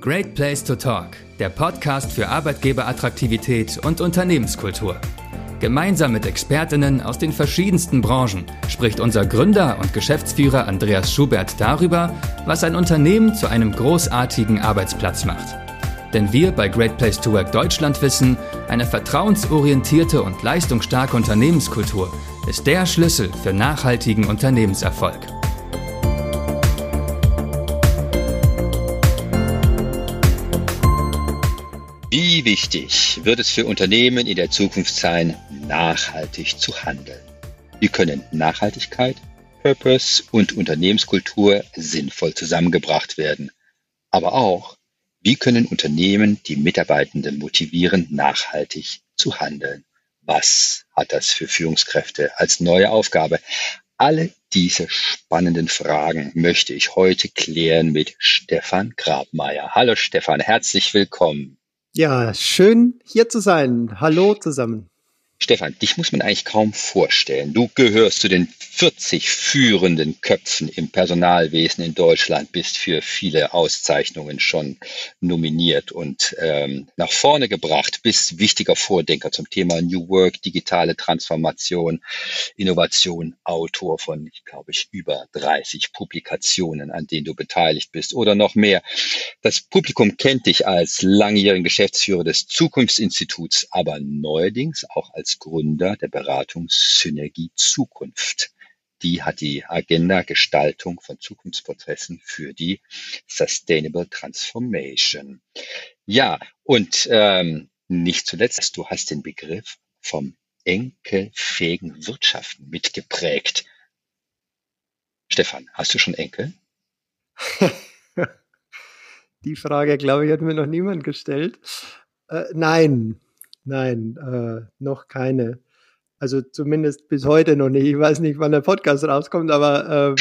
Great Place to Talk, der Podcast für Arbeitgeberattraktivität und Unternehmenskultur. Gemeinsam mit Expertinnen aus den verschiedensten Branchen spricht unser Gründer und Geschäftsführer Andreas Schubert darüber, was ein Unternehmen zu einem großartigen Arbeitsplatz macht. Denn wir bei Great Place to Work Deutschland wissen, eine vertrauensorientierte und leistungsstarke Unternehmenskultur ist der Schlüssel für nachhaltigen Unternehmenserfolg. Wichtig wird es für Unternehmen in der Zukunft sein, nachhaltig zu handeln? Wie können Nachhaltigkeit, Purpose und Unternehmenskultur sinnvoll zusammengebracht werden? Aber auch, wie können Unternehmen die Mitarbeitenden motivieren, nachhaltig zu handeln? Was hat das für Führungskräfte als neue Aufgabe? Alle diese spannenden Fragen möchte ich heute klären mit Stefan Grabmeier. Hallo Stefan, herzlich willkommen. Ja, schön hier zu sein. Hallo zusammen. Stefan, dich muss man eigentlich kaum vorstellen. Du gehörst zu den 40 führenden Köpfen im Personalwesen in Deutschland, bist für viele Auszeichnungen schon nominiert und ähm, nach vorne gebracht, bist wichtiger Vordenker zum Thema New Work, digitale Transformation, Innovation, Autor von, ich glaube ich, über 30 Publikationen, an denen du beteiligt bist oder noch mehr. Das Publikum kennt dich als langjährigen Geschäftsführer des Zukunftsinstituts, aber neuerdings auch als als Gründer der Beratung Synergie Zukunft. Die hat die Agenda Gestaltung von Zukunftsprozessen für die Sustainable Transformation. Ja, und ähm, nicht zuletzt, du hast den Begriff vom enkelfähigen Wirtschaften mitgeprägt. Stefan, hast du schon Enkel? Die Frage, glaube ich, hat mir noch niemand gestellt. Äh, nein, Nein, äh, noch keine. Also zumindest bis heute noch nicht. Ich weiß nicht, wann der Podcast rauskommt, aber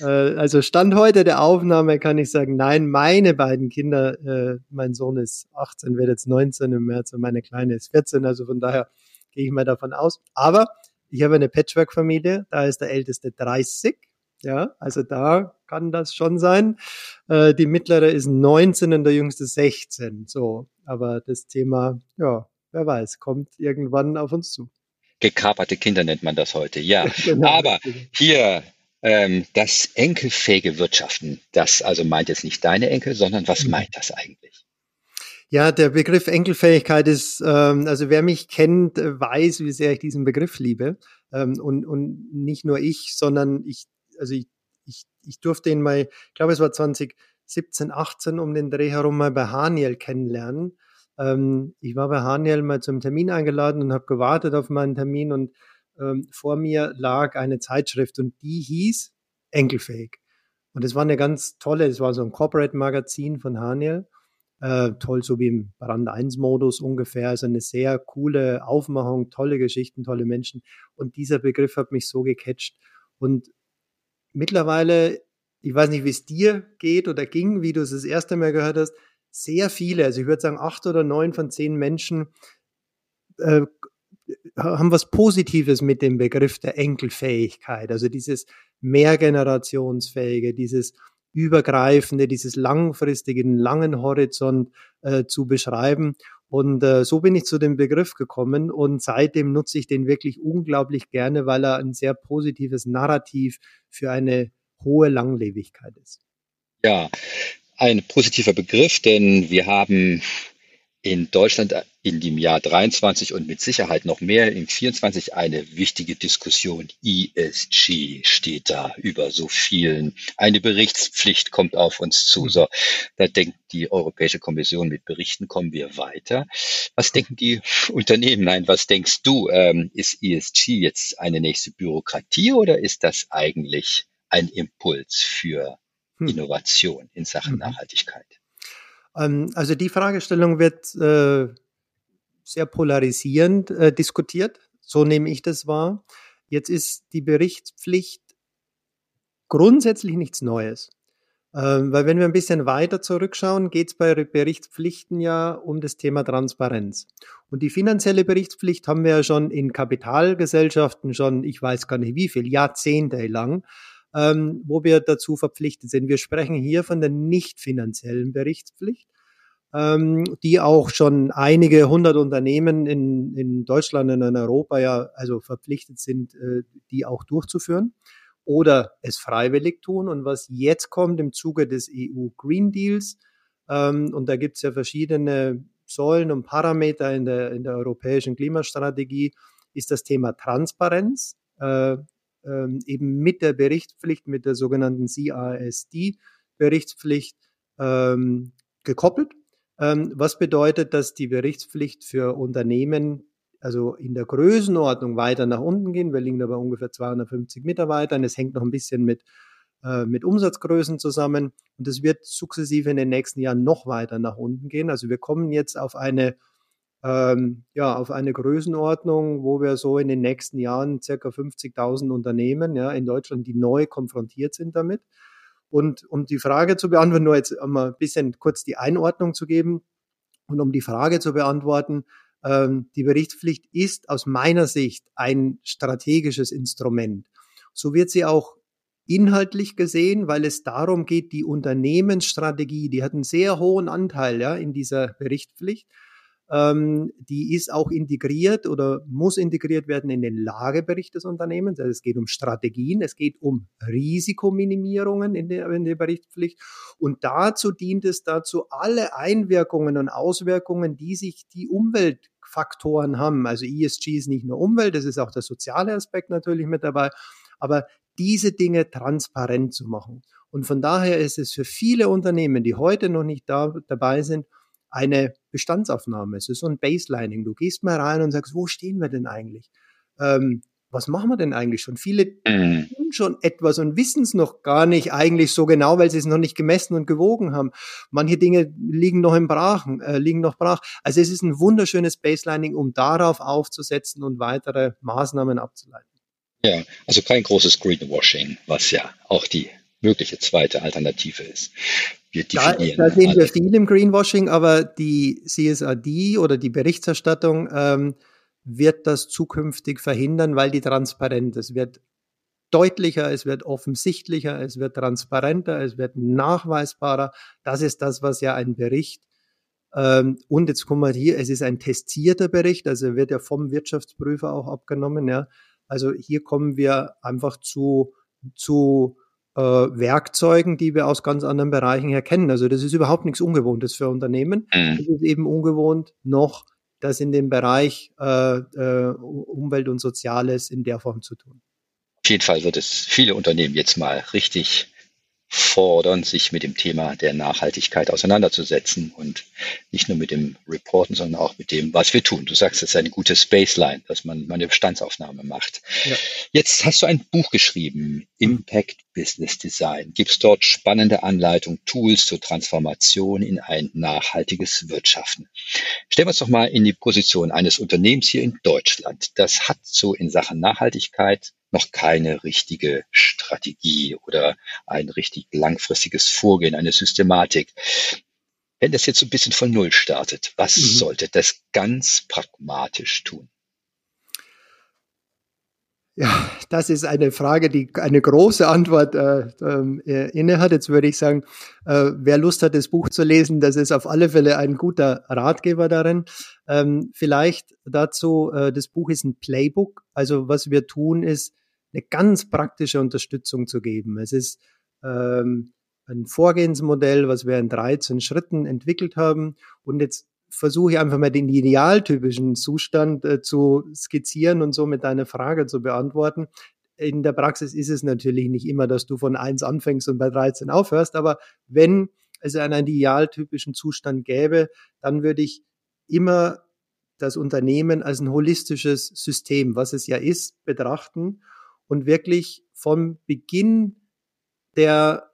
äh, äh, also Stand heute der Aufnahme kann ich sagen, nein, meine beiden Kinder, äh, mein Sohn ist 18, wird jetzt 19 im März und meine Kleine ist 14, also von daher gehe ich mal davon aus. Aber ich habe eine Patchwork-Familie, da ist der Älteste 30, ja, also da kann das schon sein. Äh, die mittlere ist 19 und der jüngste 16, so. Aber das Thema, ja, wer weiß, kommt irgendwann auf uns zu. Gekaperte Kinder nennt man das heute, ja. genau. Aber hier ähm, das enkelfähige Wirtschaften, das also meint jetzt nicht deine Enkel, sondern was mhm. meint das eigentlich? Ja, der Begriff Enkelfähigkeit ist, ähm, also wer mich kennt, äh, weiß, wie sehr ich diesen Begriff liebe. Ähm, und, und nicht nur ich, sondern ich, also ich, ich, ich durfte ihn mal, ich glaube es war 2017, 18 um den Dreh herum mal bei Haniel kennenlernen. Ähm, ich war bei Haniel mal zum Termin eingeladen und habe gewartet auf meinen Termin und ähm, vor mir lag eine Zeitschrift und die hieß Enkelfähig. Und es war eine ganz tolle, es war so ein Corporate-Magazin von Haniel. Äh, toll, so wie im Brand 1-Modus ungefähr. Also eine sehr coole Aufmachung, tolle Geschichten, tolle Menschen. Und dieser Begriff hat mich so gecatcht. Und mittlerweile, ich weiß nicht, wie es dir geht oder ging, wie du es das erste Mal gehört hast, sehr viele, also ich würde sagen acht oder neun von zehn Menschen äh, haben was Positives mit dem Begriff der Enkelfähigkeit, also dieses mehrgenerationsfähige, dieses übergreifende, dieses langfristige, langen Horizont äh, zu beschreiben. Und äh, so bin ich zu dem Begriff gekommen und seitdem nutze ich den wirklich unglaublich gerne, weil er ein sehr positives Narrativ für eine hohe Langlebigkeit ist. Ja, ein positiver Begriff, denn wir haben in Deutschland in dem Jahr 23 und mit Sicherheit noch mehr im 24 eine wichtige Diskussion. ESG steht da über so vielen. Eine Berichtspflicht kommt auf uns zu. So, da denkt die Europäische Kommission, mit Berichten kommen wir weiter. Was denken die Unternehmen? Nein, was denkst du? Ähm, ist ESG jetzt eine nächste Bürokratie oder ist das eigentlich ein Impuls für. Innovation in Sachen mhm. Nachhaltigkeit? Ähm, also die Fragestellung wird äh, sehr polarisierend äh, diskutiert. So nehme ich das wahr. Jetzt ist die Berichtspflicht grundsätzlich nichts Neues. Ähm, weil wenn wir ein bisschen weiter zurückschauen, geht es bei Berichtspflichten ja um das Thema Transparenz. Und die finanzielle Berichtspflicht haben wir ja schon in Kapitalgesellschaften schon, ich weiß gar nicht wie viel, Jahrzehnte lang ähm, wo wir dazu verpflichtet sind. Wir sprechen hier von der nicht finanziellen Berichtspflicht. ähm, die auch schon einige hundert Unternehmen in, in Deutschland und in Europa ja also verpflichtet sind, äh, die auch durchzuführen oder es freiwillig tun. Und was jetzt kommt im Zuge des EU Green Deals, ähm, und da gibt es ja verschiedene Säulen und Parameter in der, in der europäischen Klimastrategie, ist das Thema Transparenz, äh, ähm, eben mit der Berichtspflicht, mit der sogenannten CASD-Berichtspflicht ähm, gekoppelt. Ähm, was bedeutet, dass die Berichtspflicht für Unternehmen also in der Größenordnung weiter nach unten gehen. Wir liegen da bei ungefähr 250 Mitarbeitern. Es hängt noch ein bisschen mit, äh, mit Umsatzgrößen zusammen. Und es wird sukzessive in den nächsten Jahren noch weiter nach unten gehen. Also wir kommen jetzt auf eine, ähm, ja, auf eine Größenordnung, wo wir so in den nächsten Jahren circa 50.000 Unternehmen ja, in Deutschland, die neu konfrontiert sind damit. Und um die Frage zu beantworten, nur jetzt mal ein bisschen kurz die Einordnung zu geben und um die Frage zu beantworten, ähm, die Berichtspflicht ist aus meiner Sicht ein strategisches Instrument. So wird sie auch inhaltlich gesehen, weil es darum geht, die Unternehmensstrategie, die hat einen sehr hohen Anteil ja, in dieser Berichtspflicht ähm, die ist auch integriert oder muss integriert werden in den Lagebericht des Unternehmens. Also es geht um Strategien, es geht um Risikominimierungen in der, in der Berichtspflicht. Und dazu dient es dazu, alle Einwirkungen und Auswirkungen, die sich die Umweltfaktoren haben. Also ESG ist nicht nur Umwelt, das ist auch der soziale Aspekt natürlich mit dabei. Aber diese Dinge transparent zu machen. Und von daher ist es für viele Unternehmen, die heute noch nicht da, dabei sind, eine Bestandsaufnahme. Es ist so ein Baselining. Du gehst mal rein und sagst, wo stehen wir denn eigentlich? Ähm, was machen wir denn eigentlich schon? Viele mhm. tun schon etwas und wissen es noch gar nicht eigentlich so genau, weil sie es noch nicht gemessen und gewogen haben. Manche Dinge liegen noch im Brachen, äh, liegen noch brach. Also es ist ein wunderschönes Baselining, um darauf aufzusetzen und weitere Maßnahmen abzuleiten. Ja, also kein großes Greenwashing, was ja auch die mögliche zweite Alternative ist. Da, da sehen wir viel im Greenwashing, aber die CSRD oder die Berichterstattung ähm, wird das zukünftig verhindern, weil die transparent ist. Es wird deutlicher, es wird offensichtlicher, es wird transparenter, es wird nachweisbarer. Das ist das, was ja ein Bericht ähm, und jetzt kommen wir hier, es ist ein testierter Bericht, also wird ja vom Wirtschaftsprüfer auch abgenommen. Ja. Also hier kommen wir einfach zu, zu äh, Werkzeugen, die wir aus ganz anderen Bereichen her kennen. Also das ist überhaupt nichts Ungewohntes für Unternehmen. Mhm. Es ist eben ungewohnt, noch das in dem Bereich äh, äh, Umwelt und Soziales in der Form zu tun. Auf jeden Fall wird es viele Unternehmen jetzt mal richtig fordern, sich mit dem Thema der Nachhaltigkeit auseinanderzusetzen und nicht nur mit dem Reporten, sondern auch mit dem, was wir tun. Du sagst, es ist eine gute Baseline, dass man eine Bestandsaufnahme macht. Ja. Jetzt hast du ein Buch geschrieben, Impact Business Design. Gibt es dort spannende Anleitungen, Tools zur Transformation in ein nachhaltiges Wirtschaften? Stellen wir uns doch mal in die Position eines Unternehmens hier in Deutschland. Das hat so in Sachen Nachhaltigkeit noch keine richtige Strategie oder ein richtig langfristiges Vorgehen, eine Systematik. Wenn das jetzt so ein bisschen von Null startet, was mhm. sollte das ganz pragmatisch tun? Ja, das ist eine Frage, die eine große Antwort äh, äh, inne hat. Jetzt würde ich sagen, äh, wer Lust hat, das Buch zu lesen, das ist auf alle Fälle ein guter Ratgeber darin. Ähm, vielleicht dazu, äh, das Buch ist ein Playbook. Also was wir tun ist, eine ganz praktische Unterstützung zu geben. Es ist ähm, ein Vorgehensmodell, was wir in 13 Schritten entwickelt haben. Und jetzt versuche ich einfach mal den idealtypischen Zustand äh, zu skizzieren und so mit deiner Frage zu beantworten. In der Praxis ist es natürlich nicht immer, dass du von eins anfängst und bei 13 aufhörst, aber wenn es einen idealtypischen Zustand gäbe, dann würde ich immer das Unternehmen als ein holistisches System, was es ja ist, betrachten und wirklich vom Beginn der,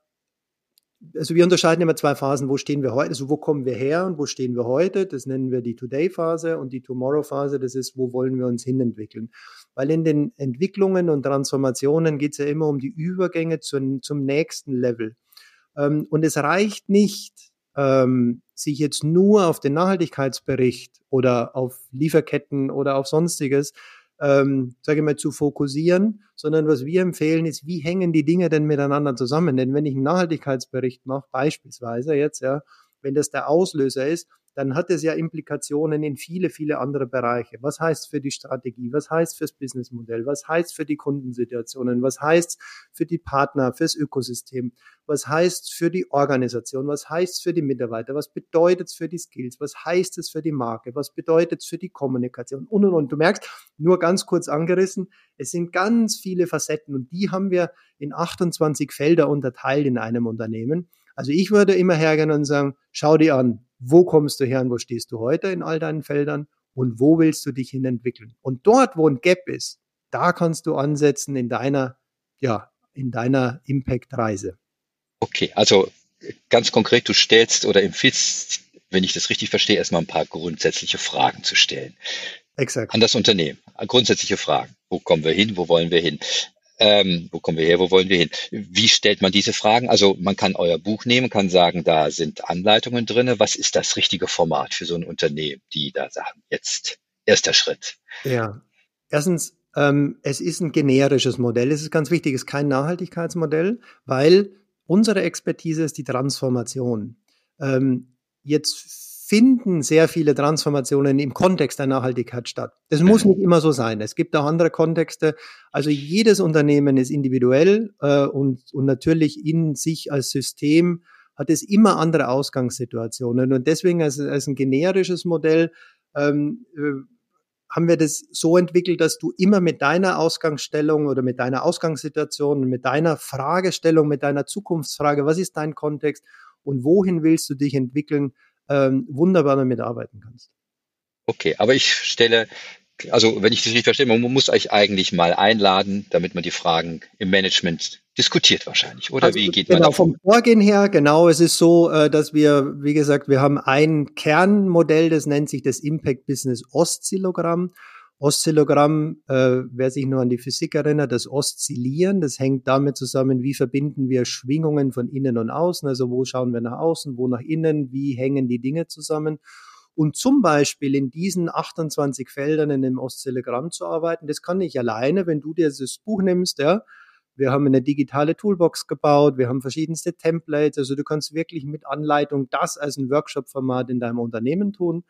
also wir unterscheiden immer zwei Phasen, wo stehen wir heute, also wo kommen wir her und wo stehen wir heute, das nennen wir die Today-Phase und die Tomorrow-Phase, das ist, wo wollen wir uns hinentwickeln. Weil in den Entwicklungen und Transformationen geht es ja immer um die Übergänge zum, zum nächsten Level. Ähm, und es reicht nicht, ähm, sich jetzt nur auf den Nachhaltigkeitsbericht oder auf Lieferketten oder auf sonstiges ähm, sage ich mal, zu fokussieren, sondern was wir empfehlen ist, wie hängen die Dinge denn miteinander zusammen? Denn wenn ich einen Nachhaltigkeitsbericht mache, beispielsweise jetzt, ja, wenn das der Auslöser ist, dann hat es ja Implikationen in viele, viele andere Bereiche. Was heißt für die Strategie? Was heißt fürs Businessmodell? Was heißt für die Kundensituationen? Was heißt für die Partner, fürs Ökosystem? Was heißt für die Organisation? Was heißt für die Mitarbeiter? Was bedeutet es für die Skills? Was heißt es für die Marke? Was bedeutet es für die Kommunikation? Und, und, und. Du merkst, nur ganz kurz angerissen, es sind ganz viele Facetten und die haben wir in 28 Felder unterteilt in einem Unternehmen. Also ich würde immer hergehen und sagen, schau dir an, wo kommst du her und wo stehst du heute in all deinen Feldern und wo willst du dich hin entwickeln. Und dort, wo ein Gap ist, da kannst du ansetzen in deiner, ja, in deiner Impact-Reise. Okay, also ganz konkret, du stellst oder empfiehlst, wenn ich das richtig verstehe, erstmal ein paar grundsätzliche Fragen zu stellen. Exakt. An das Unternehmen. Grundsätzliche Fragen. Wo kommen wir hin? Wo wollen wir hin? Ähm, wo kommen wir her? Wo wollen wir hin? Wie stellt man diese Fragen? Also man kann euer Buch nehmen, kann sagen, da sind Anleitungen drin. Was ist das richtige Format für so ein Unternehmen, die da sagen, jetzt erster Schritt? Ja, erstens, ähm, es ist ein generisches Modell. Es ist ganz wichtig, es ist kein Nachhaltigkeitsmodell, weil unsere Expertise ist die Transformation. Ähm, jetzt finden sehr viele Transformationen im Kontext der Nachhaltigkeit statt. Das muss nicht immer so sein. Es gibt auch andere Kontexte. Also jedes Unternehmen ist individuell äh, und, und natürlich in sich als System hat es immer andere Ausgangssituationen. Und deswegen als, als ein generisches Modell ähm, äh, haben wir das so entwickelt, dass du immer mit deiner Ausgangsstellung oder mit deiner Ausgangssituation, mit deiner Fragestellung, mit deiner Zukunftsfrage, was ist dein Kontext und wohin willst du dich entwickeln, ähm, wunderbar damit arbeiten kannst. Okay, aber ich stelle, also wenn ich das richtig verstehe, man muss euch eigentlich mal einladen, damit man die Fragen im Management diskutiert wahrscheinlich, oder also, wie geht genau, man Genau, vom Vorgehen her, genau, es ist so, äh, dass wir, wie gesagt, wir haben ein Kernmodell, das nennt sich das Impact Business Oszillogramm. Oszillogramm, äh, wer sich nur an die Physik erinnert, das Oszillieren, das hängt damit zusammen, wie verbinden wir Schwingungen von innen und außen, also wo schauen wir nach außen, wo nach innen, wie hängen die Dinge zusammen. Und zum Beispiel in diesen 28 Feldern in dem Oszillogramm zu arbeiten, das kann ich alleine, wenn du dir das Buch nimmst, ja. Wir haben eine digitale Toolbox gebaut, wir haben verschiedenste Templates, also du kannst wirklich mit Anleitung das als ein Workshop-Format in deinem Unternehmen tun.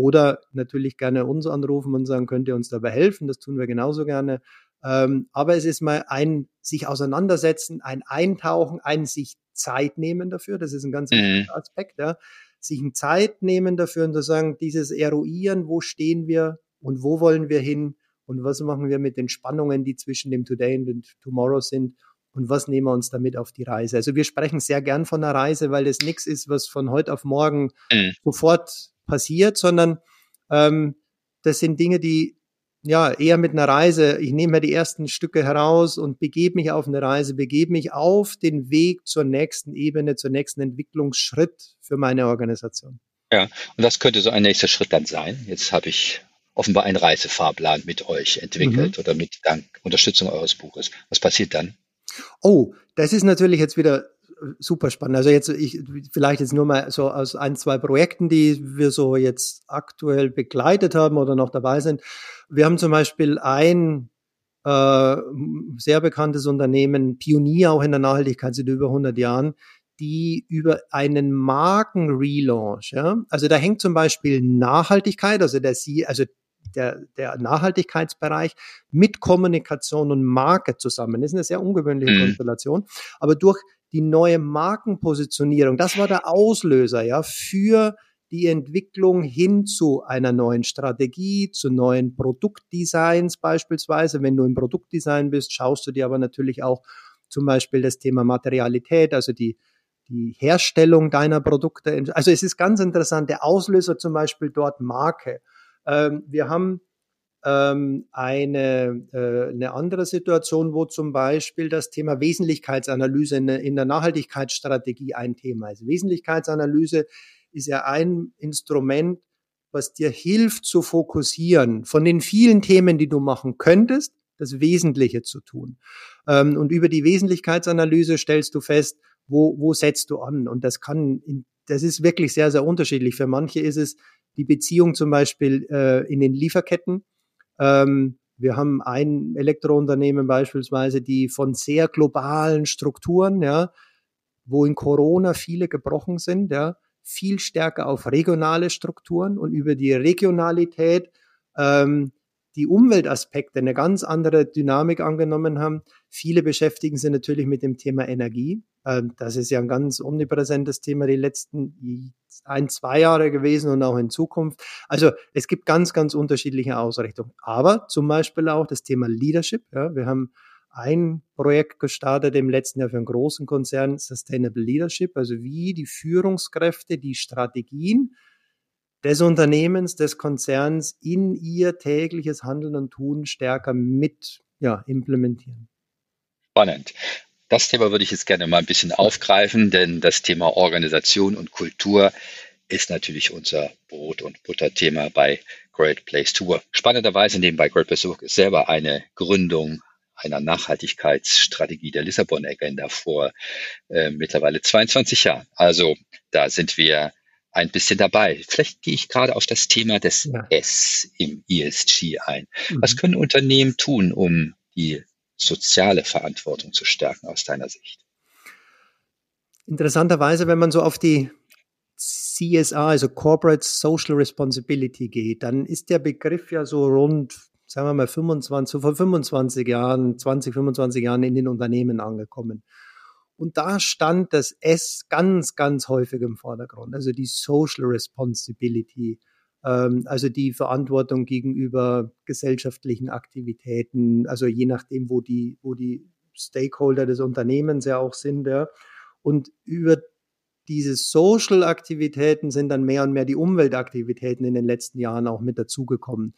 Oder natürlich gerne uns anrufen und sagen, könnt ihr uns dabei helfen? Das tun wir genauso gerne. Ähm, aber es ist mal ein sich auseinandersetzen, ein Eintauchen, ein sich Zeit nehmen dafür. Das ist ein ganz mhm. wichtiger Aspekt. Ja. Sich ein Zeit nehmen dafür und zu sagen, dieses Eruieren, wo stehen wir und wo wollen wir hin und was machen wir mit den Spannungen, die zwischen dem Today und dem Tomorrow sind und was nehmen wir uns damit auf die Reise. Also wir sprechen sehr gern von einer Reise, weil das nichts ist, was von heute auf morgen mhm. sofort passiert, sondern ähm, das sind Dinge, die ja eher mit einer Reise, ich nehme mir die ersten Stücke heraus und begebe mich auf eine Reise, begebe mich auf den Weg zur nächsten Ebene, zur nächsten Entwicklungsschritt für meine Organisation. Ja, und das könnte so ein nächster Schritt dann sein. Jetzt habe ich offenbar einen Reisefahrplan mit euch entwickelt mhm. oder mit dank Unterstützung eures Buches. Was passiert dann? Oh, das ist natürlich jetzt wieder super spannend. Also jetzt, ich, vielleicht jetzt nur mal so aus ein, zwei Projekten, die wir so jetzt aktuell begleitet haben oder noch dabei sind. Wir haben zum Beispiel ein äh, sehr bekanntes Unternehmen, Pionier auch in der Nachhaltigkeit seit über 100 Jahren, die über einen Markenrelaunch, ja, also da hängt zum Beispiel Nachhaltigkeit, also der Sie, also der, der Nachhaltigkeitsbereich mit Kommunikation und Marke zusammen. Das ist eine sehr ungewöhnliche mhm. Konstellation. Aber durch die neue Markenpositionierung. Das war der Auslöser, ja, für die Entwicklung hin zu einer neuen Strategie, zu neuen Produktdesigns beispielsweise. Wenn du im Produktdesign bist, schaust du dir aber natürlich auch zum Beispiel das Thema Materialität, also die, die Herstellung deiner Produkte. Also es ist ganz interessant, der Auslöser zum Beispiel dort Marke. Ähm, wir haben ähm, eine, äh, eine andere Situation, wo zum Beispiel das Thema Wesentlichkeitsanalyse in, in der Nachhaltigkeitsstrategie ein Thema ist. Wesentlichkeitsanalyse ist ja ein Instrument, was dir hilft zu fokussieren von den vielen Themen, die du machen könntest, das Wesentliche zu tun. Ähm, und über die Wesentlichkeitsanalyse stellst du fest, wo, wo setzt du an? Und das kann, das ist wirklich sehr, sehr unterschiedlich. Für manche ist es die Beziehung zum Beispiel äh, in den Lieferketten. Ähm, wir haben ein Elektrounternehmen beispielsweise, die von sehr globalen Strukturen, ja, wo in Corona viele gebrochen sind, ja, viel stärker auf regionale Strukturen und über die Regionalität ähm, die Umweltaspekte eine ganz andere Dynamik angenommen haben. Viele beschäftigen sich natürlich mit dem Thema Energie. Ähm, das ist ja ein ganz omnipräsentes Thema die letzten ein, zwei Jahre gewesen und auch in Zukunft. Also es gibt ganz, ganz unterschiedliche Ausrichtungen. Aber zum Beispiel auch das Thema Leadership. Ja, wir haben ein Projekt gestartet im letzten Jahr für einen großen Konzern, Sustainable Leadership, also wie die Führungskräfte die Strategien des Unternehmens, des Konzerns in ihr tägliches Handeln und Tun stärker mit ja, implementieren. Spannend. Das Thema würde ich jetzt gerne mal ein bisschen aufgreifen, denn das Thema Organisation und Kultur ist natürlich unser Brot- und Butterthema bei Great Place to Work. Spannenderweise nehmen bei Great Place to Work selber eine Gründung einer Nachhaltigkeitsstrategie der Lissabon Agenda vor äh, mittlerweile 22 Jahren. Also da sind wir ein bisschen dabei. Vielleicht gehe ich gerade auf das Thema des ja. S im ESG ein. Mhm. Was können Unternehmen tun, um die soziale Verantwortung zu stärken aus deiner Sicht? Interessanterweise, wenn man so auf die CSR, also Corporate Social Responsibility geht, dann ist der Begriff ja so rund, sagen wir mal 25, vor 25 Jahren, 20, 25 Jahren in den Unternehmen angekommen. Und da stand das S ganz, ganz häufig im Vordergrund, also die Social Responsibility, ähm, also die Verantwortung gegenüber gesellschaftlichen Aktivitäten, also je nachdem, wo die, wo die Stakeholder des Unternehmens ja auch sind. Ja. Und über diese Social-Aktivitäten sind dann mehr und mehr die Umweltaktivitäten in den letzten Jahren auch mit dazugekommen.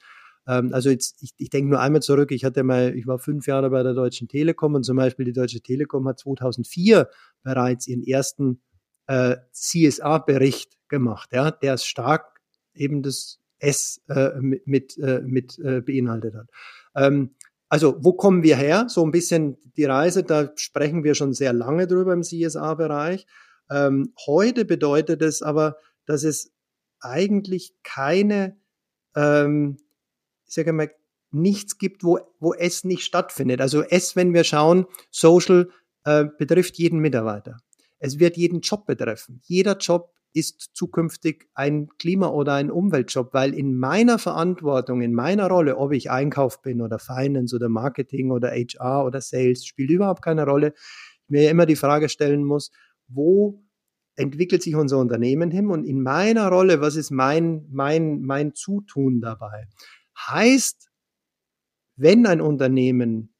Ähm, also jetzt, ich, ich denke nur einmal zurück, ich hatte mal, ich war fünf Jahre bei der Deutschen Telekom und zum Beispiel die Deutsche Telekom hat 2004 bereits ihren ersten äh, CSA-Bericht gemacht, ja, der stark eben das S äh, mit, mit, äh, mit äh, beinhaltet hat. Ähm, also wo kommen wir her? So ein bisschen die Reise, da sprechen wir schon sehr lange drüber im CSA-Bereich. Ähm, heute bedeutet es aber, dass es eigentlich keine ähm, ich sage mal, nichts gibt, wo, wo es nicht stattfindet. Also es, wenn wir schauen, Social äh, betrifft jeden Mitarbeiter. Es wird jeden Job betreffen. Jeder Job ist zukünftig ein Klima- oder ein Umweltjob, weil in meiner Verantwortung, in meiner Rolle, ob ich Einkauf bin oder Finance oder Marketing oder HR oder Sales, spielt überhaupt keine Rolle. Ich mir immer die Frage stellen muss, wo entwickelt sich unser Unternehmen hin und in meiner Rolle, was ist mein, mein, mein Zutun dabei? Heißt, wenn ein Unternehmen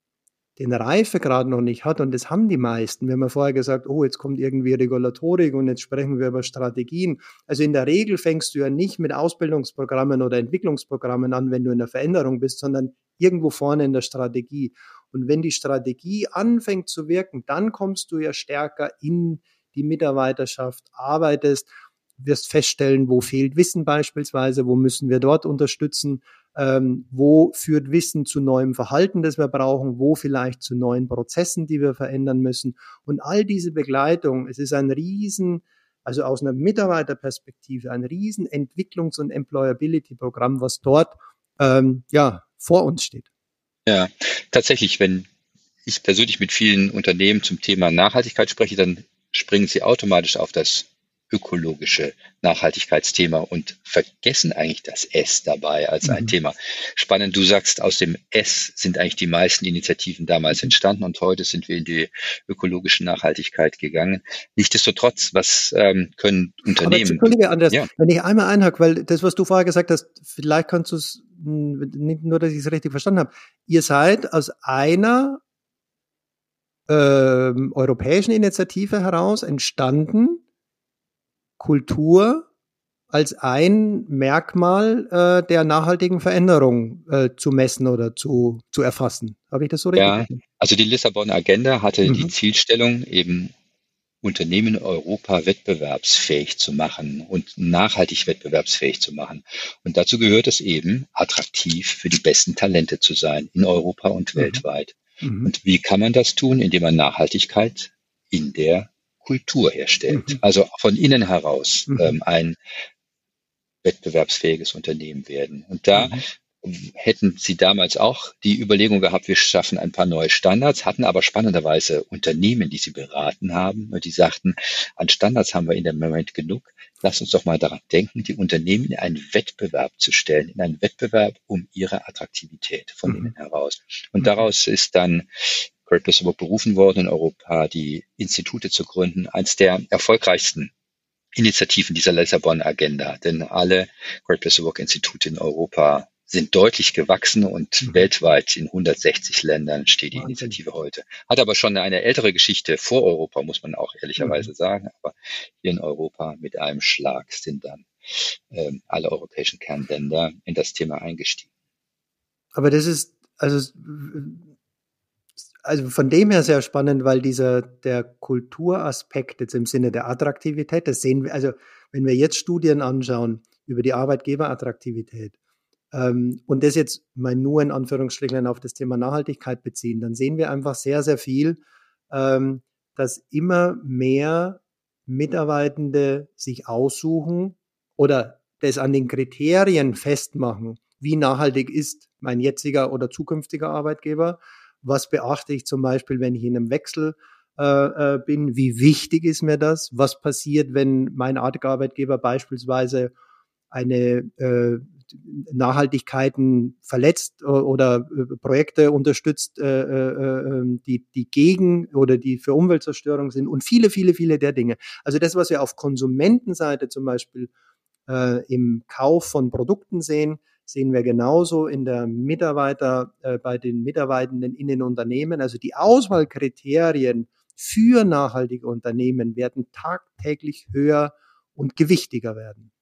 den Reifegrad noch nicht hat, und das haben die meisten, wir haben ja vorher gesagt, oh, jetzt kommt irgendwie Regulatorik und jetzt sprechen wir über Strategien. Also in der Regel fängst du ja nicht mit Ausbildungsprogrammen oder Entwicklungsprogrammen an, wenn du in der Veränderung bist, sondern irgendwo vorne in der Strategie. Und wenn die Strategie anfängt zu wirken, dann kommst du ja stärker in die Mitarbeiterschaft, arbeitest, wirst feststellen, wo fehlt Wissen beispielsweise, wo müssen wir dort unterstützen ähm, wo führt Wissen zu neuem Verhalten, das wir brauchen, wo vielleicht zu neuen Prozessen, die wir verändern müssen. Und all diese Begleitung, es ist ein Riesen, also aus einer Mitarbeiterperspektive, ein riesen Entwicklungs- und Employability-Programm, was dort ähm, ja vor uns steht. Ja, tatsächlich, wenn ich persönlich mit vielen Unternehmen zum Thema Nachhaltigkeit spreche, dann springen sie automatisch auf das ökologische Nachhaltigkeitsthema und vergessen eigentlich das S dabei als ein mhm. Thema. Spannend, du sagst, aus dem S sind eigentlich die meisten Initiativen damals entstanden und heute sind wir in die ökologische Nachhaltigkeit gegangen. Nichtsdestotrotz, was ähm, können Unternehmen? Aber, Entschuldige, Andreas, ja. wenn ich einmal einhake, weil das, was du vorher gesagt hast, vielleicht kannst du es, nicht nur, dass ich es richtig verstanden habe. Ihr seid aus einer äh, europäischen Initiative heraus entstanden, Kultur als ein Merkmal äh, der nachhaltigen Veränderung äh, zu messen oder zu, zu erfassen. Habe ich das so richtig? Ja, also die Lissabon Agenda hatte mhm. die Zielstellung, eben Unternehmen in Europa wettbewerbsfähig zu machen und nachhaltig wettbewerbsfähig zu machen. Und dazu gehört es eben, attraktiv für die besten Talente zu sein in Europa und mhm. weltweit. Mhm. Und wie kann man das tun? Indem man Nachhaltigkeit in der Kultur herstellt. Mhm. Also von innen heraus mhm. ähm, ein wettbewerbsfähiges Unternehmen werden. Und da mhm. hätten sie damals auch die Überlegung gehabt, wir schaffen ein paar neue Standards, hatten aber spannenderweise Unternehmen, die sie beraten haben, die sagten, an Standards haben wir in dem Moment genug. Lass uns doch mal daran denken, die Unternehmen in einen Wettbewerb zu stellen, in einen Wettbewerb um ihre Attraktivität von mhm. innen heraus. Und mhm. daraus ist dann Great Place Work berufen worden, in Europa die Institute zu gründen. Eins der erfolgreichsten Initiativen dieser Lissabon-Agenda, denn alle Great Place Work Institute in Europa sind deutlich gewachsen und mhm. weltweit in 160 Ländern steht die Wahnsinn. Initiative heute. Hat aber schon eine ältere Geschichte vor Europa, muss man auch ehrlicherweise mhm. sagen. Aber hier in Europa mit einem Schlag sind dann ähm, alle europäischen Kernländer in das Thema eingestiegen. Aber das ist, also, also von dem her sehr spannend, weil dieser, der Kulturaspekt jetzt im Sinne der Attraktivität, das sehen wir, also wenn wir jetzt Studien anschauen über die Arbeitgeberattraktivität, ähm, und das jetzt mal nur in Anführungsstrichen auf das Thema Nachhaltigkeit beziehen, dann sehen wir einfach sehr, sehr viel, ähm, dass immer mehr Mitarbeitende sich aussuchen oder das an den Kriterien festmachen, wie nachhaltig ist mein jetziger oder zukünftiger Arbeitgeber, was beachte ich zum Beispiel, wenn ich in einem Wechsel äh, äh bin, wie wichtig ist mir das, was passiert, wenn mein Arbeitgeber beispielsweise eine äh, Nachhaltigkeiten verletzt oder äh, Projekte unterstützt, äh, äh, ähm, die, die gegen oder die für Umweltzerstörung sind und viele, viele, viele der Dinge. Also das, was wir auf Konsumentenseite zum Beispiel äh, im Kauf von Produkten sehen, sehen wir genauso in der Mitarbeiter, äh, bei den Mitarbeitenden in den Unternehmen. Also die Auswahlkriterien für nachhaltige Unternehmen werden tagtäglich höher und gewichtiger werden.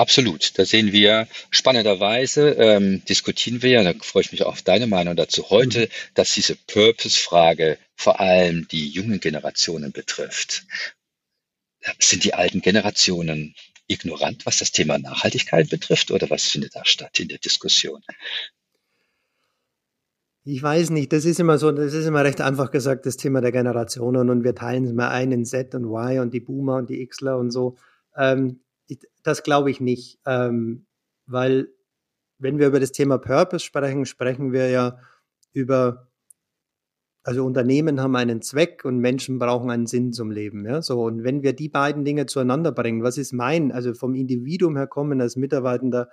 Absolut. Da sehen wir spannenderweise, ähm, diskutieren wir ja, da freue ich mich auf deine Meinung dazu heute, mhm. dass diese Purpose-Frage vor allem die jungen Generationen betrifft. Sind die alten Generationen ignorant, was das Thema Nachhaltigkeit betrifft, oder was findet da statt in der Diskussion? Ich weiß nicht, das ist immer so, das ist immer recht einfach gesagt, das Thema der Generationen und wir teilen es mal ein in Z und Y und die Boomer und die Xler und so. Ähm, das glaube ich nicht, ähm, weil wenn wir über das Thema Purpose sprechen, sprechen wir ja über, also Unternehmen haben einen Zweck und Menschen brauchen einen Sinn zum Leben. Ja? So, und wenn wir die beiden Dinge zueinander bringen, was ist mein, also vom Individuum her kommen als Mitarbeitender,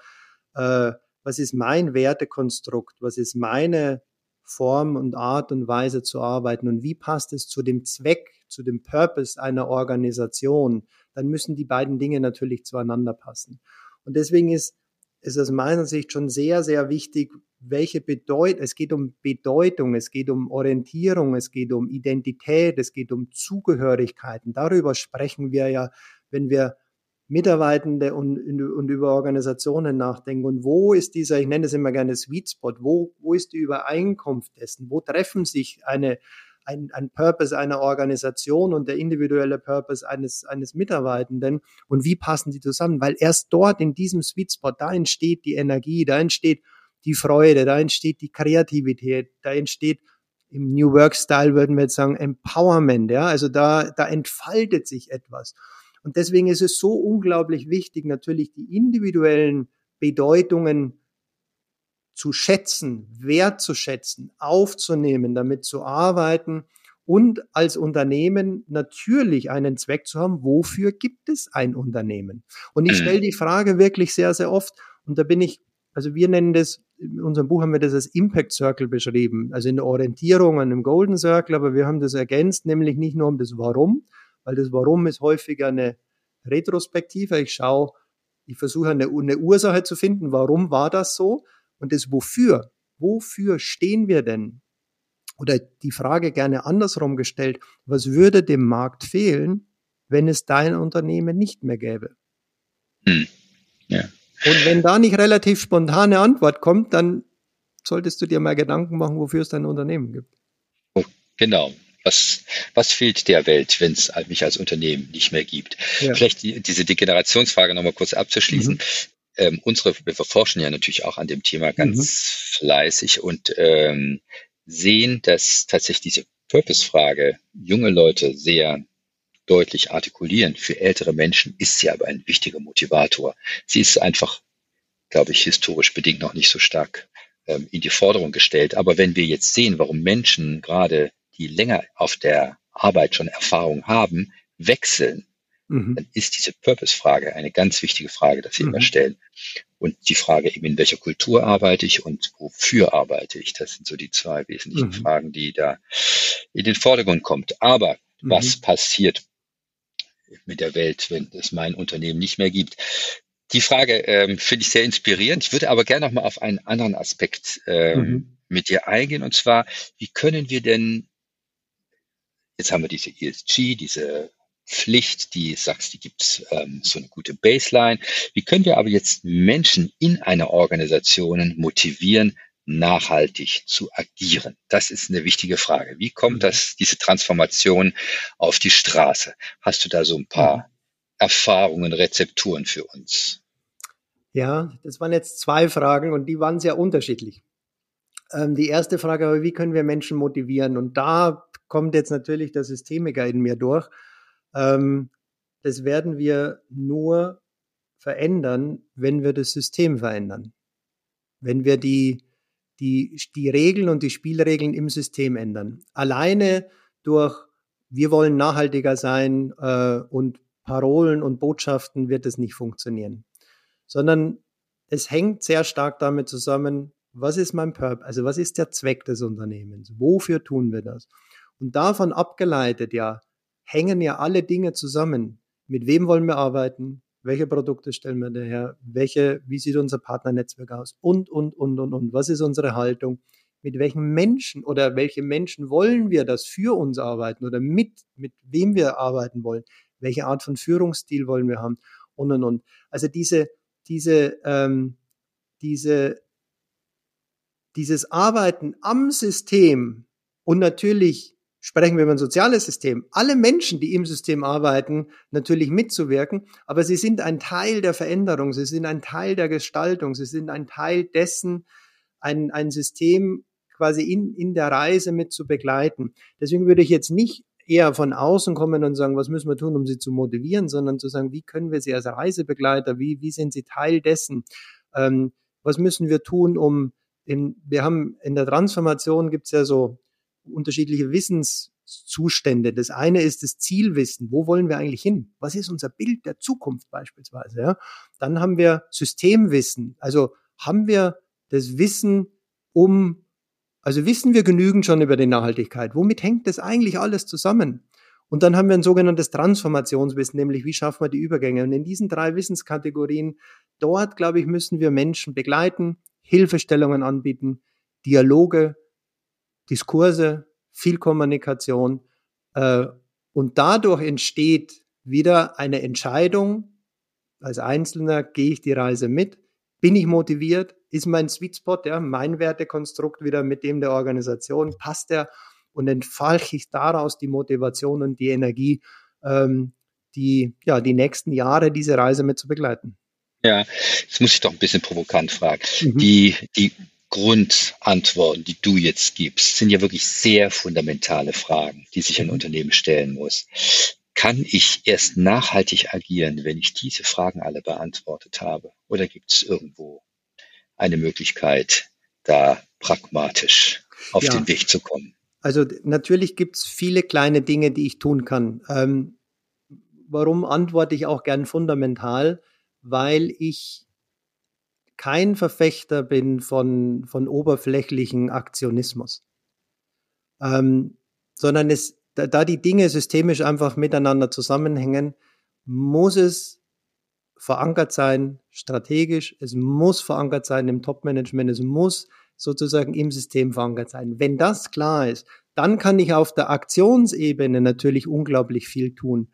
äh, was ist mein Wertekonstrukt, was ist meine Form und Art und Weise zu arbeiten und wie passt es zu dem Zweck, zu dem Purpose einer Organisation, dann müssen die beiden Dinge natürlich zueinander passen. Und deswegen ist es aus meiner Sicht schon sehr, sehr wichtig, welche Bedeutung, es geht um Bedeutung, es geht um Orientierung, es geht um Identität, es geht um Zugehörigkeiten. Darüber sprechen wir ja, wenn wir Mitarbeitende und, und über Organisationen nachdenken. Und wo ist dieser, ich nenne es immer gerne Sweet Spot, wo, wo ist die Übereinkunft dessen? Wo treffen sich eine, ein, ein Purpose einer Organisation und der individuelle Purpose eines, eines Mitarbeitenden und wie passen die zusammen? Weil erst dort in diesem Sweet Spot, da entsteht die Energie, da entsteht die Freude, da entsteht die Kreativität, da entsteht im New Work Style würden wir jetzt sagen Empowerment, ja, also da, da entfaltet sich etwas. Und deswegen ist es so unglaublich wichtig, natürlich die individuellen Bedeutungen zu schätzen, wertzuschätzen, aufzunehmen, damit zu arbeiten und als Unternehmen natürlich einen Zweck zu haben, wofür gibt es ein Unternehmen? Und ich mhm. stelle die Frage wirklich sehr, sehr oft und da bin ich, also wir nennen das, in unserem Buch haben wir das als Impact Circle beschrieben, also in der Orientierung an einem Golden Circle, aber wir haben das ergänzt, nämlich nicht nur um das Warum, weil das Warum ist häufiger eine Retrospektive. Ich schaue, ich versuche eine, eine Ursache zu finden, warum war das so? Und das Wofür, wofür stehen wir denn? Oder die Frage gerne andersrum gestellt, was würde dem Markt fehlen, wenn es dein Unternehmen nicht mehr gäbe? Hm. Ja. Und wenn da nicht relativ spontane Antwort kommt, dann solltest du dir mal Gedanken machen, wofür es dein Unternehmen gibt. Oh, genau. Was, was fehlt der Welt, wenn es mich als Unternehmen nicht mehr gibt? Ja. Vielleicht die, diese Degenerationsfrage nochmal kurz abzuschließen. Mhm ähm, unsere, wir forschen ja natürlich auch an dem Thema ganz mhm. fleißig und ähm, sehen, dass tatsächlich diese Purpose-Frage junge Leute sehr deutlich artikulieren. Für ältere Menschen ist sie aber ein wichtiger Motivator. Sie ist einfach glaube ich, historisch bedingt noch nicht so stark ähm, in die Forderung gestellt. Aber wenn wir jetzt sehen, warum Menschen gerade, die länger auf der Arbeit schon Erfahrung haben, wechseln, mhm. dann ist diese Purpose-Frage eine ganz wichtige Frage, dass wir mhm. immer stellen. Und die Frage eben, in welcher Kultur arbeite ich und wofür arbeite ich? Das sind so die zwei wesentlichen mhm. Fragen, die da in den Vordergrund kommt. Aber was mhm. passiert mit der Welt, wenn es mein Unternehmen nicht mehr gibt? Die Frage ähm, finde ich sehr inspirierend. Ich würde aber gerne noch mal auf einen anderen Aspekt ähm, mhm. mit dir eingehen. Und zwar, wie können wir denn, jetzt haben wir diese ESG, diese Pflicht, die sagst, die gibt ähm, so eine gute Baseline. Wie können wir aber jetzt Menschen in einer Organisation motivieren, nachhaltig zu agieren? Das ist eine wichtige Frage. Wie kommt mhm. das, diese Transformation auf die Straße? Hast du da so ein paar mhm. Erfahrungen, Rezepturen für uns? Ja, das waren jetzt zwei Fragen und die waren sehr unterschiedlich. Ähm, die erste Frage, wie können wir Menschen motivieren? Und da kommt jetzt natürlich der Systemiker in mir durch ähm, das werden wir nur verändern, wenn wir das System verändern. Wenn wir die, die, die Regeln und die Spielregeln im System ändern. Alleine durch, wir wollen nachhaltiger sein äh, und Parolen und Botschaften wird es nicht funktionieren. Sondern es hängt sehr stark damit zusammen, was ist mein Purpose, also was ist der Zweck des Unternehmens? Wofür tun wir das? Und davon abgeleitet, ja, hängen ja alle Dinge zusammen. Mit wem wollen wir arbeiten? Welche Produkte stellen wir daher? Welche, wie sieht unser Partnernetzwerk aus? Und, und, und, und, und. Was ist unsere Haltung? Mit welchen Menschen oder welche Menschen wollen wir das für uns arbeiten oder mit, mit wem wir arbeiten wollen? Welche Art von Führungsstil wollen wir haben? Und, und, und. Also diese, diese, ähm, diese, dieses Arbeiten am System und natürlich sprechen wir über ein soziales System, alle Menschen, die im System arbeiten, natürlich mitzuwirken, aber sie sind ein Teil der Veränderung, sie sind ein Teil der Gestaltung, sie sind ein Teil dessen, ein, ein System quasi in, in der Reise mit zu begleiten. Deswegen würde ich jetzt nicht eher von außen kommen und sagen, was müssen wir tun, um sie zu motivieren, sondern zu sagen, wie können wir sie als Reisebegleiter, wie, wie sind sie Teil dessen, ähm, was müssen wir tun, um in, wir haben in der Transformation gibt es ja so unterschiedliche Wissenszustände. Das eine ist das Zielwissen. Wo wollen wir eigentlich hin? Was ist unser Bild der Zukunft beispielsweise? Ja? Dann haben wir Systemwissen. Also haben wir das Wissen um, also wissen wir genügend schon über die Nachhaltigkeit? Womit hängt das eigentlich alles zusammen? Und dann haben wir ein sogenanntes Transformationswissen, nämlich wie schaffen wir die Übergänge. Und in diesen drei Wissenskategorien, dort, glaube ich, müssen wir Menschen begleiten, Hilfestellungen anbieten, Dialoge Diskurse, viel Kommunikation äh, und dadurch entsteht wieder eine Entscheidung. Als Einzelner gehe ich die Reise mit, bin ich motiviert, ist mein Sweet Spot, ja, mein Wertekonstrukt wieder mit dem der Organisation, passt der und entfalche ich daraus die Motivation und die Energie, ähm, die, ja, die nächsten Jahre diese Reise mit zu begleiten. Ja, jetzt muss ich doch ein bisschen provokant fragen. Mhm. Die, die Grundantworten, die du jetzt gibst, sind ja wirklich sehr fundamentale Fragen, die sich ein Unternehmen stellen muss. Kann ich erst nachhaltig agieren, wenn ich diese Fragen alle beantwortet habe? Oder gibt es irgendwo eine Möglichkeit, da pragmatisch auf ja. den Weg zu kommen? Also natürlich gibt es viele kleine Dinge, die ich tun kann. Ähm, warum antworte ich auch gern fundamental? Weil ich kein Verfechter bin von, von oberflächlichen Aktionismus, ähm, sondern es, da, da die Dinge systemisch einfach miteinander zusammenhängen, muss es verankert sein, strategisch, es muss verankert sein im Top-Management, es muss sozusagen im System verankert sein. Wenn das klar ist, dann kann ich auf der Aktionsebene natürlich unglaublich viel tun.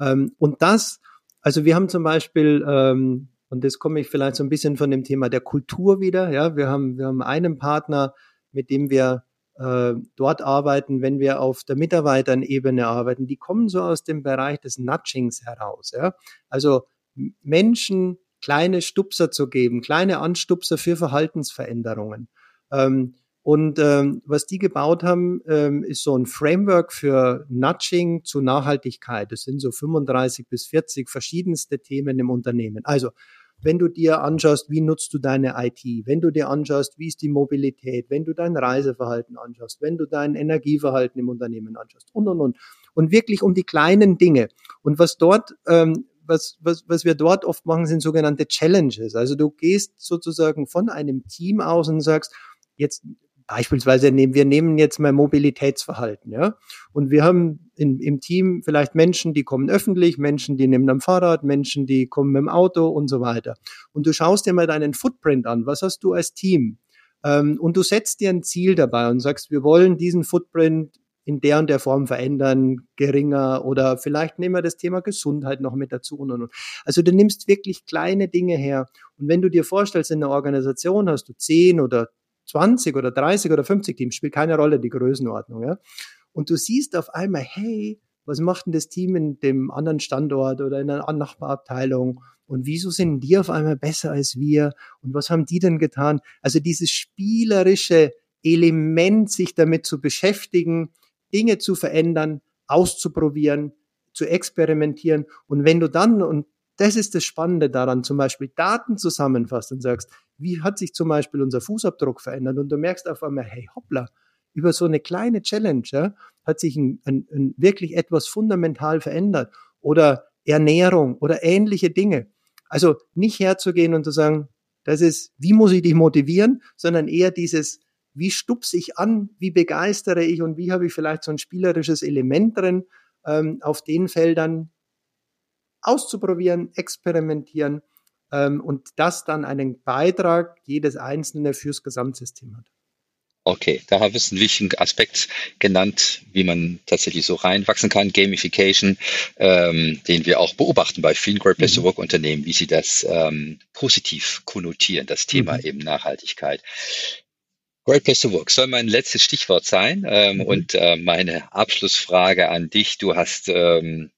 Ähm, und das, also wir haben zum Beispiel ähm, und das komme ich vielleicht so ein bisschen von dem Thema der Kultur wieder. Ja, wir haben, wir haben einen Partner, mit dem wir äh, dort arbeiten, wenn wir auf der Mitarbeiterebene arbeiten. Die kommen so aus dem Bereich des Nudgings heraus. Ja, also Menschen kleine Stupser zu geben, kleine Anstupser für Verhaltensveränderungen. Ähm, und ähm, was die gebaut haben, ähm, ist so ein Framework für Nudging zu Nachhaltigkeit. Das sind so 35 bis 40 verschiedenste Themen im Unternehmen. Also wenn du dir anschaust, wie nutzt du deine IT, wenn du dir anschaust, wie ist die Mobilität, wenn du dein Reiseverhalten anschaust, wenn du dein Energieverhalten im Unternehmen anschaust und, und, und. Und wirklich um die kleinen Dinge. Und was dort, ähm, was, was, was wir dort oft machen, sind sogenannte Challenges. Also du gehst sozusagen von einem Team aus und sagst, jetzt Beispielsweise nehmen wir nehmen jetzt mal Mobilitätsverhalten, ja. Und wir haben in, im Team vielleicht Menschen, die kommen öffentlich, Menschen, die nehmen am Fahrrad, Menschen, die kommen mit dem Auto und so weiter. Und du schaust dir mal deinen Footprint an. Was hast du als Team? Ähm, und du setzt dir ein Ziel dabei und sagst, wir wollen diesen Footprint in der und der Form verändern, geringer oder vielleicht nehmen wir das Thema Gesundheit noch mit dazu und, und, und. Also du nimmst wirklich kleine Dinge her. Und wenn du dir vorstellst, in einer Organisation hast du zehn oder 20 oder 30 oder 50 Teams, spielt keine Rolle die Größenordnung. Ja? Und du siehst auf einmal, hey, was macht denn das Team in dem anderen Standort oder in einer Nachbarabteilung? Und wieso sind die auf einmal besser als wir? Und was haben die denn getan? Also dieses spielerische Element, sich damit zu beschäftigen, Dinge zu verändern, auszuprobieren, zu experimentieren. Und wenn du dann, und das ist das Spannende daran, zum Beispiel Daten zusammenfasst und sagst, wie hat sich zum Beispiel unser Fußabdruck verändert? Und du merkst auf einmal, hey, hoppla, über so eine kleine Challenge ja, hat sich ein, ein, ein wirklich etwas fundamental verändert. Oder Ernährung oder ähnliche Dinge. Also nicht herzugehen und zu sagen, das ist, wie muss ich dich motivieren, sondern eher dieses, wie stupse ich an, wie begeistere ich und wie habe ich vielleicht so ein spielerisches Element drin, ähm, auf den Feldern auszuprobieren, experimentieren ähm, und das dann einen Beitrag jedes Einzelne fürs Gesamtsystem hat. Okay, da habe ich einen wichtigen Aspekt genannt, wie man tatsächlich so reinwachsen kann. Gamification, ähm, den wir auch beobachten bei vielen Great Place to Work Unternehmen, wie sie das ähm, positiv konnotieren, das Thema mhm. eben Nachhaltigkeit. Great Place to Work soll mein letztes Stichwort sein. Ähm, mhm. Und äh, meine Abschlussfrage an dich. Du hast ähm,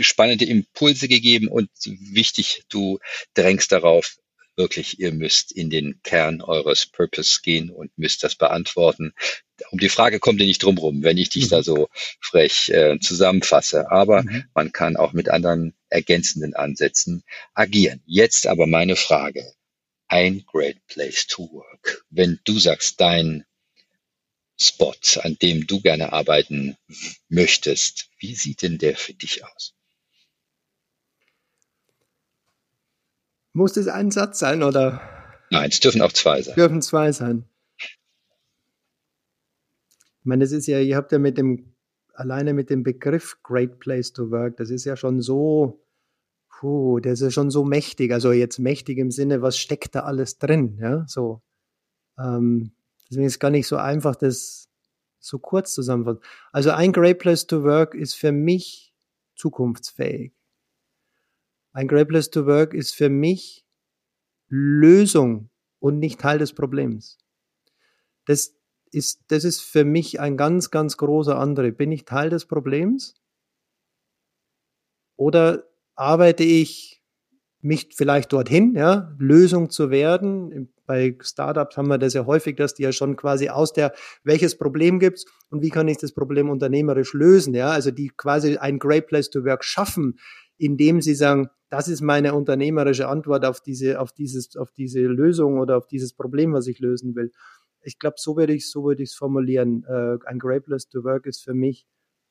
spannende Impulse gegeben und wichtig, du drängst darauf, wirklich, ihr müsst in den Kern eures Purpose gehen und müsst das beantworten. Um die Frage kommt ihr nicht drumherum, wenn ich dich mhm. da so frech äh, zusammenfasse. Aber mhm. man kann auch mit anderen ergänzenden Ansätzen agieren. Jetzt aber meine Frage. Ein great place to work. Wenn du sagst, dein Spot, an dem du gerne arbeiten möchtest, wie sieht denn der für dich aus? Muss es ein Satz sein oder? Nein, es dürfen auch zwei sein. Dürfen zwei sein. Ich meine, das ist ja, ihr habt ja mit dem, alleine mit dem Begriff Great Place to Work, das ist ja schon so, puh, das ist schon so mächtig. Also jetzt mächtig im Sinne, was steckt da alles drin? Ja, so. Ähm, Deswegen ist es gar nicht so einfach, das so kurz zusammenfassen. Also ein Great Place to Work ist für mich zukunftsfähig. Ein Great Place to Work ist für mich Lösung und nicht Teil des Problems. Das ist, das ist für mich ein ganz, ganz großer andere. Bin ich Teil des Problems? Oder arbeite ich mich vielleicht dorthin, ja, Lösung zu werden? bei Startups haben wir das ja häufig, dass die ja schon quasi aus der, welches Problem gibt's und wie kann ich das Problem unternehmerisch lösen, ja, also die quasi ein Great Place to Work schaffen, indem sie sagen, das ist meine unternehmerische Antwort auf diese, auf dieses, auf diese Lösung oder auf dieses Problem, was ich lösen will. Ich glaube, so würde ich, so würde ich es formulieren. Äh, ein Great Place to Work ist für mich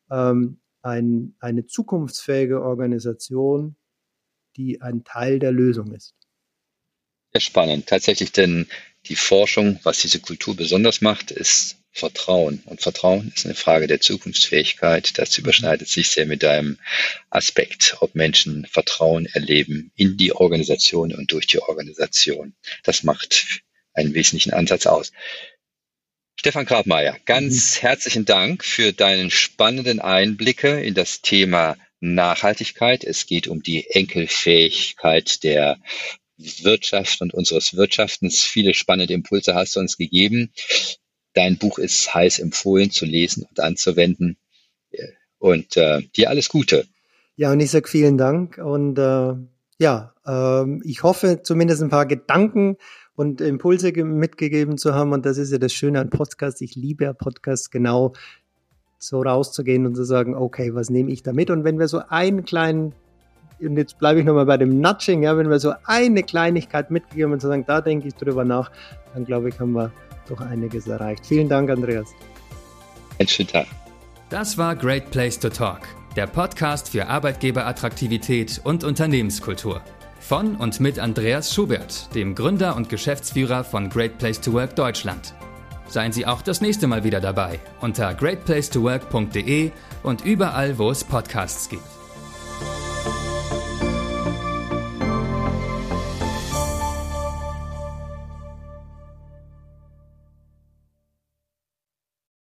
ähm, ein, eine zukunftsfähige Organisation, die ein Teil der Lösung ist. Sehr spannend. Tatsächlich, denn die Forschung, was diese Kultur besonders macht, ist Vertrauen. Und Vertrauen ist eine Frage der Zukunftsfähigkeit. Das überschneidet sich sehr mit deinem Aspekt, ob Menschen Vertrauen erleben in die Organisation und durch die Organisation. Das macht einen wesentlichen Ansatz aus. Stefan Grabmeier, ganz mhm. herzlichen Dank für deinen spannenden Einblicke in das Thema Nachhaltigkeit. Es geht um die Enkelfähigkeit der Wirtschaft und unseres Wirtschaftens. Viele spannende Impulse hast du uns gegeben. Dein Buch ist heiß empfohlen zu lesen und anzuwenden. Und äh, dir alles Gute. Ja, und ich sage vielen Dank. Und äh, ja, äh, ich hoffe, zumindest ein paar Gedanken und Impulse mitgegeben zu haben. Und das ist ja das Schöne an Podcasts. Ich liebe ja Podcasts genau so rauszugehen und zu sagen, okay, was nehme ich da mit? Und wenn wir so einen kleinen und jetzt bleibe ich nochmal bei dem Nudging, ja, wenn wir so eine Kleinigkeit mitgegeben und sagen, da denke ich drüber nach, dann glaube ich, haben wir doch einiges erreicht. Vielen Dank, Andreas. Einen schönen Tag. Das war Great Place to Talk, der Podcast für Arbeitgeberattraktivität und Unternehmenskultur. Von und mit Andreas Schubert, dem Gründer und Geschäftsführer von Great Place to Work Deutschland. Seien Sie auch das nächste Mal wieder dabei unter greatplacetowork.de und überall, wo es Podcasts gibt.